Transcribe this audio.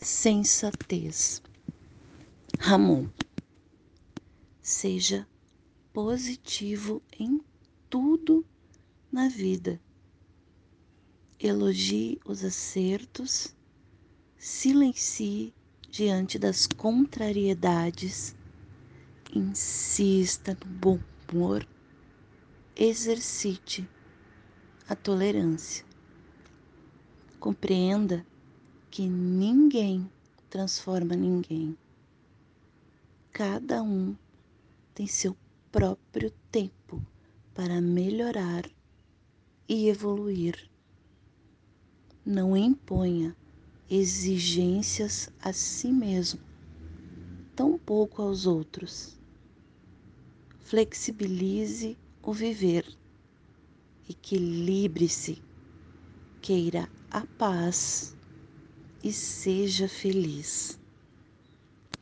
sensatez. Ramon, seja positivo em tudo na vida. Elogie os acertos, silencie diante das contrariedades, insista no bom humor, exercite a tolerância. Compreenda que ninguém transforma ninguém. Cada um tem seu próprio tempo para melhorar e evoluir. Não imponha exigências a si mesmo, tampouco aos outros. Flexibilize o viver, equilibre-se, queira a paz e seja feliz.